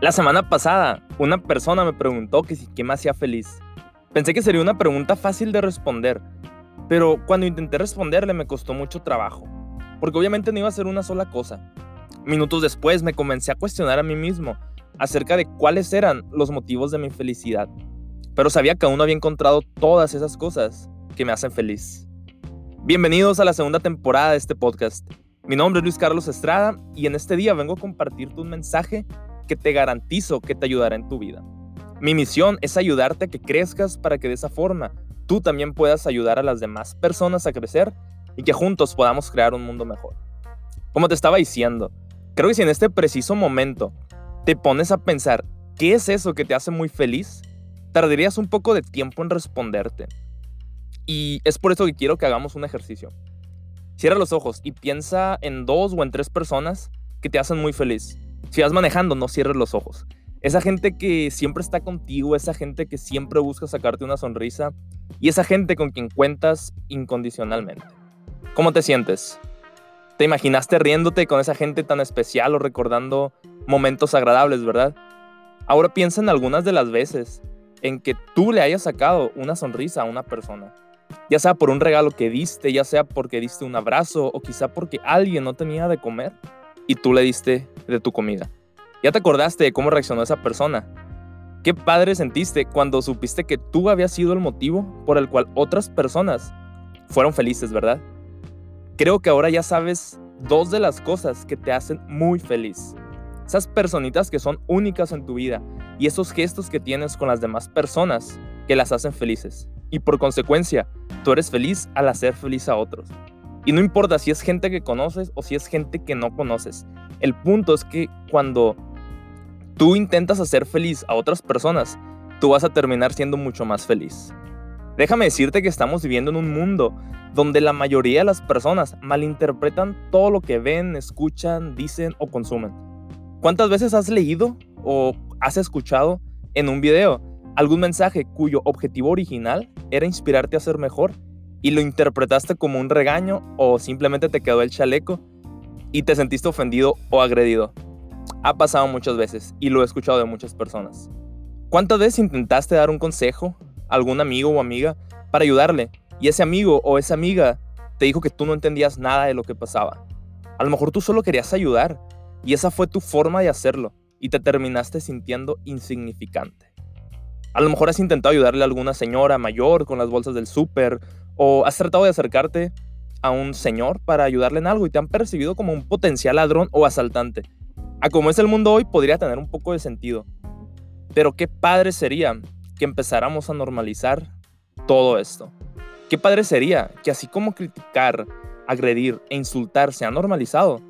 La semana pasada, una persona me preguntó que si qué me hacía feliz. Pensé que sería una pregunta fácil de responder, pero cuando intenté responderle me costó mucho trabajo, porque obviamente no iba a ser una sola cosa. Minutos después me comencé a cuestionar a mí mismo acerca de cuáles eran los motivos de mi felicidad, pero sabía que aún no había encontrado todas esas cosas que me hacen feliz. Bienvenidos a la segunda temporada de este podcast. Mi nombre es Luis Carlos Estrada y en este día vengo a compartirte un mensaje que te garantizo que te ayudará en tu vida. Mi misión es ayudarte a que crezcas para que de esa forma tú también puedas ayudar a las demás personas a crecer y que juntos podamos crear un mundo mejor. Como te estaba diciendo, creo que si en este preciso momento te pones a pensar qué es eso que te hace muy feliz, tardarías un poco de tiempo en responderte. Y es por eso que quiero que hagamos un ejercicio. Cierra los ojos y piensa en dos o en tres personas que te hacen muy feliz. Si vas manejando, no cierres los ojos. Esa gente que siempre está contigo, esa gente que siempre busca sacarte una sonrisa y esa gente con quien cuentas incondicionalmente. ¿Cómo te sientes? ¿Te imaginaste riéndote con esa gente tan especial o recordando momentos agradables, verdad? Ahora piensa en algunas de las veces en que tú le hayas sacado una sonrisa a una persona. Ya sea por un regalo que diste, ya sea porque diste un abrazo o quizá porque alguien no tenía de comer y tú le diste de tu comida. ¿Ya te acordaste de cómo reaccionó esa persona? Qué padre sentiste cuando supiste que tú habías sido el motivo por el cual otras personas fueron felices, ¿verdad? Creo que ahora ya sabes dos de las cosas que te hacen muy feliz. Esas personitas que son únicas en tu vida y esos gestos que tienes con las demás personas que las hacen felices. Y por consecuencia, tú eres feliz al hacer feliz a otros. Y no importa si es gente que conoces o si es gente que no conoces. El punto es que cuando tú intentas hacer feliz a otras personas, tú vas a terminar siendo mucho más feliz. Déjame decirte que estamos viviendo en un mundo donde la mayoría de las personas malinterpretan todo lo que ven, escuchan, dicen o consumen. ¿Cuántas veces has leído o has escuchado en un video algún mensaje cuyo objetivo original era inspirarte a ser mejor y lo interpretaste como un regaño o simplemente te quedó el chaleco y te sentiste ofendido o agredido. Ha pasado muchas veces y lo he escuchado de muchas personas. ¿Cuántas veces intentaste dar un consejo a algún amigo o amiga para ayudarle y ese amigo o esa amiga te dijo que tú no entendías nada de lo que pasaba? A lo mejor tú solo querías ayudar y esa fue tu forma de hacerlo y te terminaste sintiendo insignificante. A lo mejor has intentado ayudarle a alguna señora mayor con las bolsas del súper o has tratado de acercarte a un señor para ayudarle en algo y te han percibido como un potencial ladrón o asaltante. A como es el mundo hoy podría tener un poco de sentido. Pero qué padre sería que empezáramos a normalizar todo esto. Qué padre sería que así como criticar, agredir e insultar se ha normalizado,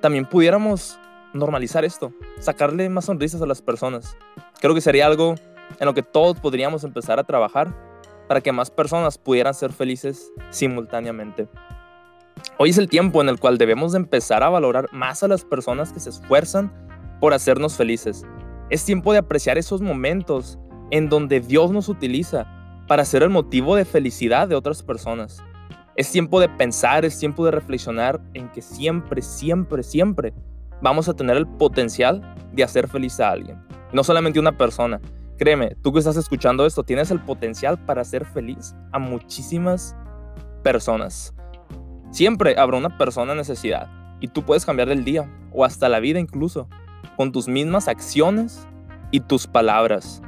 también pudiéramos normalizar esto, sacarle más sonrisas a las personas. Creo que sería algo en lo que todos podríamos empezar a trabajar para que más personas pudieran ser felices simultáneamente. Hoy es el tiempo en el cual debemos de empezar a valorar más a las personas que se esfuerzan por hacernos felices. Es tiempo de apreciar esos momentos en donde Dios nos utiliza para ser el motivo de felicidad de otras personas. Es tiempo de pensar, es tiempo de reflexionar en que siempre, siempre, siempre vamos a tener el potencial de hacer feliz a alguien. No solamente una persona, Créeme, tú que estás escuchando esto, tienes el potencial para hacer feliz a muchísimas personas. Siempre habrá una persona en necesidad y tú puedes cambiar el día o hasta la vida incluso con tus mismas acciones y tus palabras.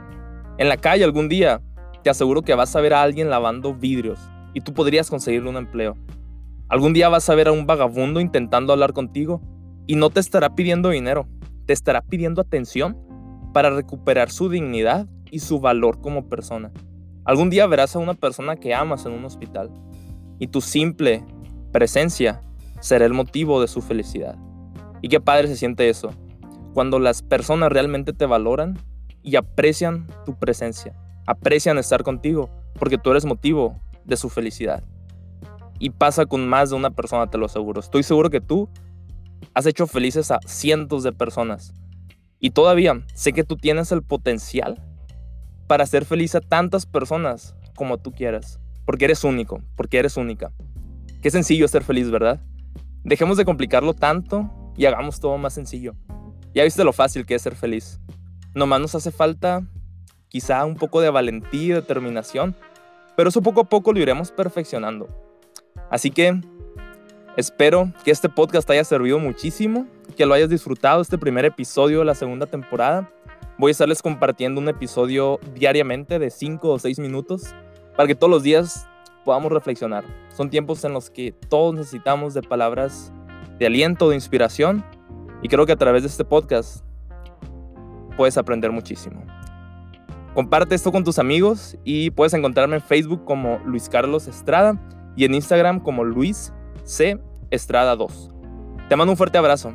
En la calle algún día te aseguro que vas a ver a alguien lavando vidrios y tú podrías conseguirle un empleo. Algún día vas a ver a un vagabundo intentando hablar contigo y no te estará pidiendo dinero, te estará pidiendo atención para recuperar su dignidad y su valor como persona. Algún día verás a una persona que amas en un hospital y tu simple presencia será el motivo de su felicidad. Y qué padre se siente eso, cuando las personas realmente te valoran y aprecian tu presencia, aprecian estar contigo, porque tú eres motivo de su felicidad. Y pasa con más de una persona, te lo aseguro. Estoy seguro que tú has hecho felices a cientos de personas y todavía sé que tú tienes el potencial para hacer feliz a tantas personas como tú quieras. Porque eres único, porque eres única. Qué sencillo ser feliz, ¿verdad? Dejemos de complicarlo tanto y hagamos todo más sencillo. Ya viste lo fácil que es ser feliz. Nomás nos hace falta quizá un poco de valentía y determinación, pero eso poco a poco lo iremos perfeccionando. Así que espero que este podcast haya servido muchísimo, que lo hayas disfrutado este primer episodio de la segunda temporada. Voy a estarles compartiendo un episodio diariamente de 5 o 6 minutos para que todos los días podamos reflexionar. Son tiempos en los que todos necesitamos de palabras de aliento, de inspiración, y creo que a través de este podcast puedes aprender muchísimo. Comparte esto con tus amigos y puedes encontrarme en Facebook como Luis Carlos Estrada y en Instagram como Luis C. Estrada 2. Te mando un fuerte abrazo